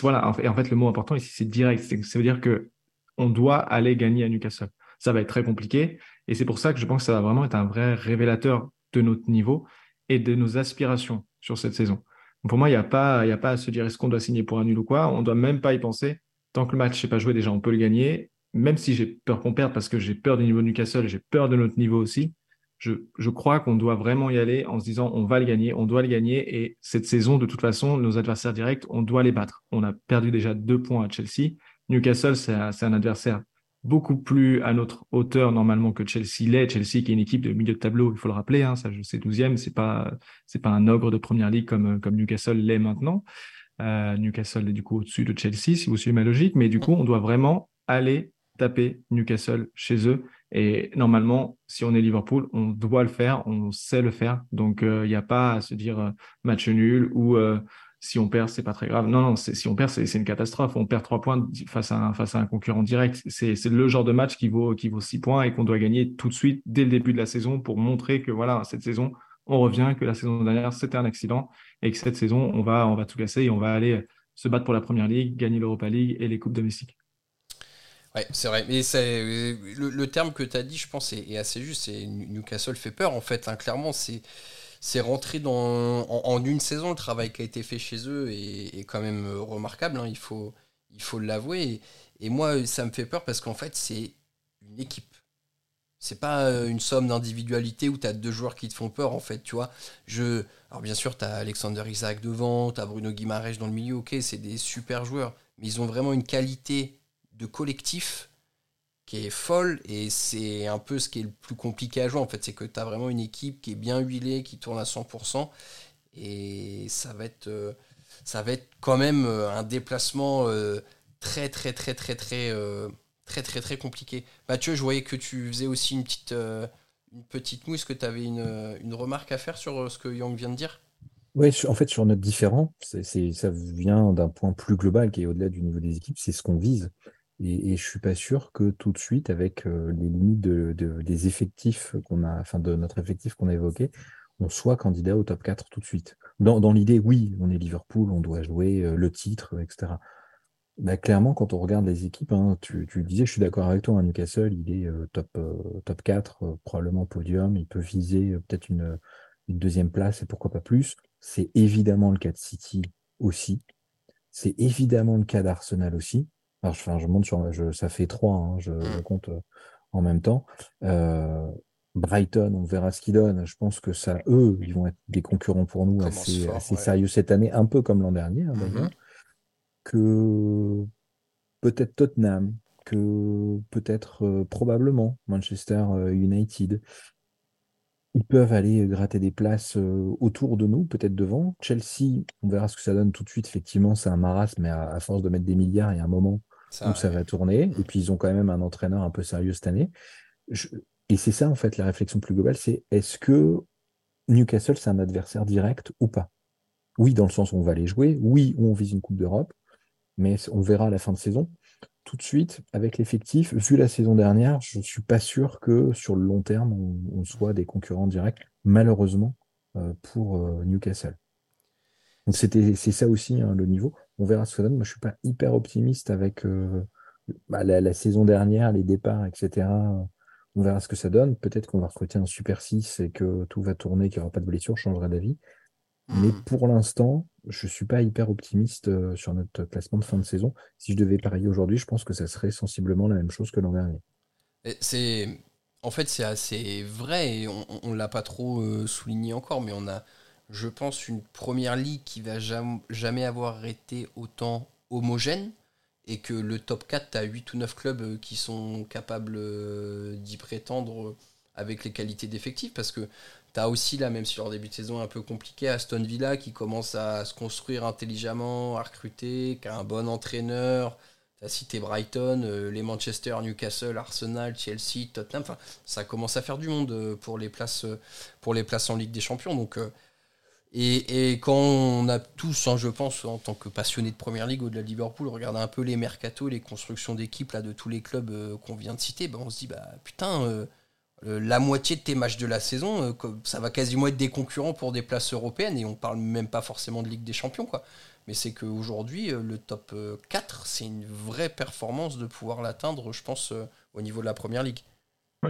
Speaker 4: voilà, et en fait, le mot important ici, c'est direct. Ça veut dire que on doit aller gagner à Newcastle. Ça va être très compliqué. Et c'est pour ça que je pense que ça va vraiment être un vrai révélateur de notre niveau et de nos aspirations sur cette saison. pour moi, il n'y a, pas, a pas à se dire est-ce qu'on doit signer pour un nul ou quoi? On ne doit même pas y penser. Tant que le match n'est pas joué, déjà, on peut le gagner. Même si j'ai peur qu'on perde parce que j'ai peur du niveau de Newcastle j'ai peur de notre niveau aussi, je crois qu'on doit vraiment y aller en se disant on va le gagner, on doit le gagner. Et cette saison, de toute façon, nos adversaires directs, on doit les battre. On a perdu déjà deux points à Chelsea. Newcastle, c'est un adversaire beaucoup plus à notre hauteur normalement que Chelsea l'est. Chelsea qui est une équipe de milieu de tableau, il faut le rappeler, hein, ça c'est 12e, c'est pas c'est pas un ogre de première ligue comme comme Newcastle l'est maintenant. Euh, Newcastle est du coup au-dessus de Chelsea si vous suivez ma logique, mais du coup on doit vraiment aller taper Newcastle chez eux et normalement si on est Liverpool, on doit le faire, on sait le faire. Donc euh, il n'y a pas à se dire euh, match nul ou si on perd, c'est pas très grave. Non, non, si on perd, c'est une catastrophe. On perd trois points face à un, concurrent direct. C'est le genre de match qui vaut, qui six points et qu'on doit gagner tout de suite dès le début de la saison pour montrer que voilà, cette saison, on revient, que la saison dernière, c'était un accident et que cette saison, on va, tout casser et on va aller se battre pour la première ligue, gagner l'Europa League et les coupes domestiques.
Speaker 1: Ouais, c'est vrai. Mais le, le, terme que tu as dit, je pense, est, assez juste. Newcastle fait peur, en fait. Hein. Clairement, c'est c'est rentré dans, en, une saison. Le travail qui a été fait chez eux est, quand même euh, remarquable, hein, il faut l'avouer. Et, moi, ça me fait peur parce qu'en fait, c'est une équipe. C'est pas euh, une somme d'individualité où tu as deux joueurs qui te font peur, en fait, tu vois. Je... Alors, bien sûr, tu as Alexander Isaac devant, tu as Bruno Guimaraes dans le milieu, ok, c'est des super joueurs, mais ils ont vraiment une qualité de collectif qui est folle et c'est un peu ce qui est le plus compliqué à jouer en fait. C'est que tu as vraiment une équipe qui est bien huilée qui tourne à 100% et ça va être euh, ça va être quand même euh, un déplacement euh, très très très très très très très très compliqué. Mathieu je voyais que tu faisais aussi une petite une petite mousse que tu avais une, une, remarque à faire sur ce que Yang vient de dire?
Speaker 3: Oui, en fait, sur notre différent, c'est, ça vient d'un point plus global qui est au-delà du niveau des équipes, c'est ce qu'on vise. Et, et je suis pas sûr que tout de suite, avec euh, les limites de, des effectifs qu'on a, enfin de notre effectif qu'on a évoqué, on soit candidat au top 4 tout de suite. Dans, l'idée, oui, on est Liverpool, on doit jouer euh, le titre, etc. Bah, clairement, quand on regarde les équipes, hein, tu, tu, disais, je suis d'accord avec toi, hein, Newcastle, il est euh, top, top 4, probablement podium, il peut viser peut-être une deuxième place et pourquoi pas plus. C'est évidemment le cas de City aussi. C'est évidemment le cas d'Arsenal aussi je monte sur, je, ça fait trois, hein, je, mmh. compte euh, en même temps. Euh, Brighton, on verra ce qu'ils donnent. Je pense que ça, eux, ils vont être des concurrents pour nous assez, assez sérieux cette année, un peu comme l'an dernier, hein, mmh Que peut-être Tottenham, que peut-être euh, probablement Manchester United, ils peuvent aller gratter des places autour de nous, peut-être devant. Chelsea, on verra ce que ça donne tout de suite. Effectivement, c'est un marasme, mais à, force de mettre des milliards, il y a un moment où ça va tourner. Et puis, ils ont quand même un entraîneur un peu sérieux cette année. Et c'est ça, en fait, la réflexion plus globale, c'est est-ce que Newcastle, c'est un adversaire direct ou pas? Oui, dans le sens où on va les jouer. Oui, où on vise une Coupe d'Europe. Mais on verra à la fin de saison tout de suite, avec l'effectif, vu la saison dernière, je ne suis pas sûr que sur le long terme, on, soit des concurrents directs, malheureusement, euh, pour euh, Newcastle. Donc c'était, c'est ça aussi hein, le niveau. On verra ce que ça donne. Moi, je ne suis pas hyper optimiste avec euh, bah, la, saison dernière, les départs, etc. On verra ce que ça donne. Peut-être qu'on va recruter un Super 6 et que tout va tourner, qu'il n'y aura pas de blessure, changerait d'avis. Mais hmm. pour l'instant, je ne suis pas hyper optimiste euh, sur notre classement de fin de saison. Si je devais parier aujourd'hui, je pense que ça serait sensiblement la même chose que l'an dernier.
Speaker 1: C'est, en fait, c'est assez vrai et on ne l'a pas trop euh, souligné encore, mais on a, je pense, une première ligue qui va jamais, avoir été autant homogène et que le top 4, tu as 8 ou 9 clubs qui sont capables d'y prétendre avec les qualités d'effectifs parce que aussi là, même si leur début de saison un peu compliqué, Aston Villa qui commence à se construire intelligemment, à recruter, qui a un bon entraîneur. Tu as cité Brighton, euh, les Manchester, Newcastle, Arsenal, Chelsea, Tottenham. Ça commence à faire du monde euh, pour les places, euh, pour les places en Ligue des Champions. Donc, et, quand on a tous, hein, je pense, en tant que passionnés de Première Ligue au-delà de Liverpool, regarder un peu les mercatos, les constructions d'équipes de tous les clubs qu'on vient de citer, ben on se dit bah putain la moitié de tes matchs de la saison, euh, ça va quasiment être des concurrents pour des places européennes et on parle même pas forcément de Ligue des Champions quoi. Mais c'est qu'aujourd'hui, euh, le top 4, c'est une vraie performance de pouvoir l'atteindre, je pense, au niveau de la Première Ligue.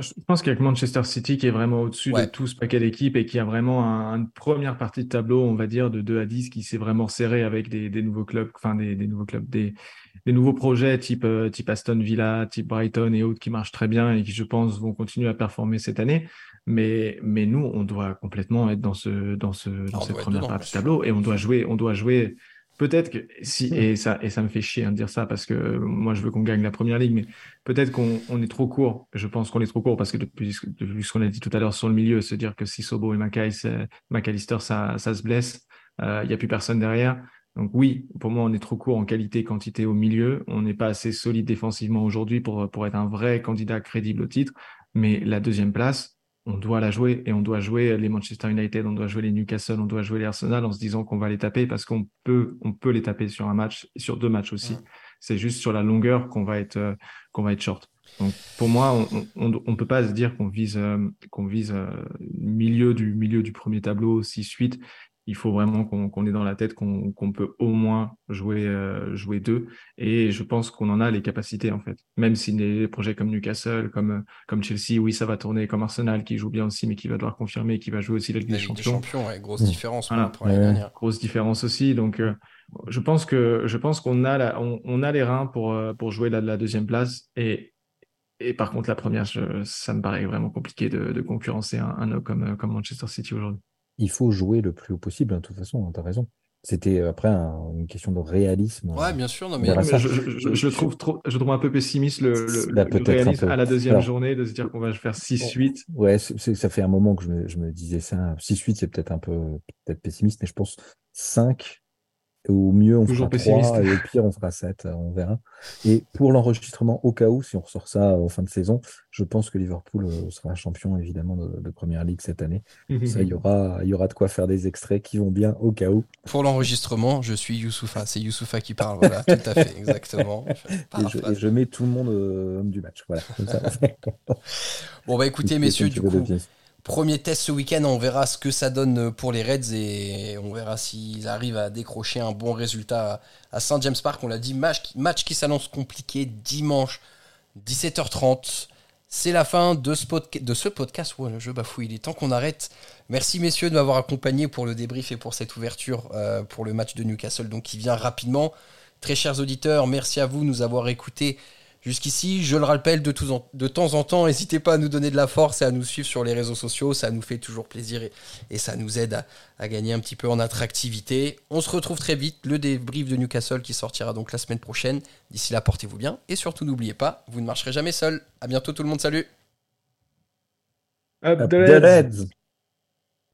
Speaker 4: Je pense qu'avec Manchester City qui est vraiment au-dessus de tout ce paquet d'équipes et qui a vraiment une première partie de tableau, on va dire, de 2 à 10 qui s'est vraiment serré avec des, nouveaux clubs, enfin des, des nouveaux clubs, des, des nouveaux projets type, euh, type Aston Villa, type Brighton et autres qui marchent très bien et qui, je pense, vont continuer à performer cette année. Mais, mais nous, on doit complètement être dans, ce, dans, ce, dans cette première partie du tableau et on doit jouer, on doit jouer. Peut-être que si, et ça, et ça me fait chier hein, de dire ça parce que moi je veux qu'on gagne la première ligue, mais peut-être qu'on on est trop court. Je pense qu'on est trop court parce que depuis, depuis ce qu'on a dit tout à l'heure sur le milieu, se dire que si Sobo et McAllister, ça, ça se blesse, euh, il n'y a plus personne derrière. Donc oui, pour moi, on est trop court en qualité quantité au milieu. On n'est pas assez solide défensivement aujourd'hui pour, pour être un vrai candidat crédible au titre. Mais la deuxième place, on doit la jouer et on doit jouer les Manchester United, on doit jouer les Newcastle, on doit jouer les Arsenal en se disant qu'on va les taper parce qu'on peut, on peut les taper sur un match sur deux matchs aussi. C'est juste sur la longueur qu'on va être, euh, qu'on va être short. Donc pour moi, on ne peut pas se dire qu'on vise, euh, qu'on vise euh, milieu du milieu du premier tableau 6-8 il faut vraiment qu'on ait dans la tête qu'on peut au moins jouer, euh, jouer deux. Et je pense qu'on en a les capacités, en fait. Même si des projets comme Newcastle, comme, comme Chelsea, oui, ça va tourner, comme Arsenal, qui joue bien aussi, mais qui va devoir confirmer, qui va jouer aussi la Ligue des Champions.
Speaker 1: grosse mmh. différence
Speaker 4: pour Grosse différence aussi. Donc, euh, je pense que je pense qu'on a, on, a les reins pour, euh, pour jouer la, la deuxième place. Et, et par contre, la première, ça me paraît vraiment compliqué de, concurrencer un, un comme, comme Manchester City aujourd'hui
Speaker 3: il faut jouer le plus haut possible, hein, de toute façon, tu as raison. C'était euh, après une question de réalisme.
Speaker 1: Ouais, bien sûr. Non, mais...
Speaker 4: je, trouve trop, je trouve un peu pessimiste le, le, réalisme à la deuxième journée de se dire qu'on va faire 6-8.
Speaker 3: Ouais, ça fait un moment que je me, disais ça. 6-8, c'est peut-être un peu peut-être pessimiste, mais je pense 5, au mieux, on fera 3 et au pire, on fera 7, on verra. Et pour l'enregistrement, au cas où, si on ressort ça en fin de saison, je pense que Liverpool euh, sera champion évidemment de, Première Ligue cette année. ça, il y aura, il y aura de quoi faire des extraits qui vont bien au cas où.
Speaker 1: Pour l'enregistrement, je suis Youssoufa. C'est Youssoufa qui parle, voilà, tout à fait, exactement.
Speaker 3: et, je, mets tout le monde euh, homme du match. Voilà. [laughs]
Speaker 1: bon, bah écoutez, messieurs, du coup. Premier test ce week-end, on verra ce que ça donne pour les Reds et on verra s'ils arrivent à décrocher un bon résultat à Saint James Park. On l'a dit, match, qui s'annonce compliqué dimanche 17h30. C'est la fin de ce, podcast. Ouais, je bafouille, il est temps qu'on arrête. Merci messieurs de m'avoir accompagné pour le débrief et pour cette ouverture euh, pour le match de Newcastle donc qui vient rapidement. Très chers auditeurs, merci à vous de nous avoir écoutés Jusqu'ici, je le rappelle de, de, temps en temps, n'hésitez pas à nous donner de la force et à nous suivre sur les réseaux sociaux, ça nous fait toujours plaisir et, ça nous aide à, gagner un petit peu en attractivité. On se retrouve très vite, le débrief de Newcastle qui sortira donc la semaine prochaine. D'ici là, portez-vous bien et surtout n'oubliez pas, vous ne marcherez jamais seul. À bientôt tout le monde, salut
Speaker 3: Up the